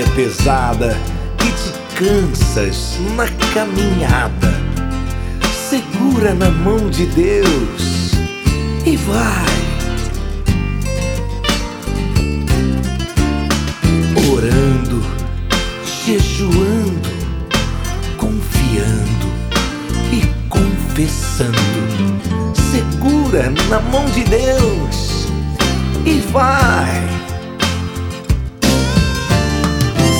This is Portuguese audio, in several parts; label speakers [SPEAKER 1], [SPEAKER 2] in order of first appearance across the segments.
[SPEAKER 1] é pesada e te cansas na caminhada, segura na mão de Deus e vai. Orando, jejuando, confiando e confessando. Segura na mão de Deus e vai.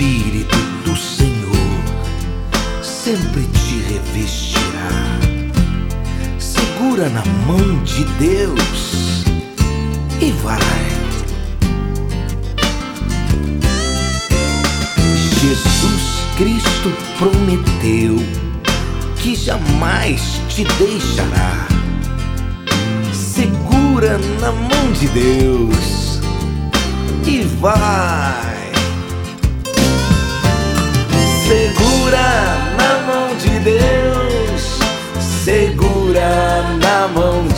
[SPEAKER 1] Espírito do Senhor sempre te revestirá. Segura na mão de Deus e vai. Jesus Cristo prometeu que jamais te deixará. Segura na mão de Deus e vai.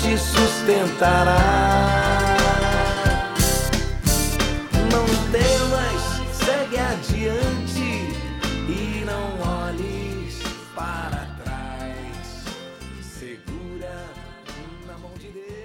[SPEAKER 1] te sustentará. Não temas, segue adiante e não olhes para trás. Segura na mão de Deus.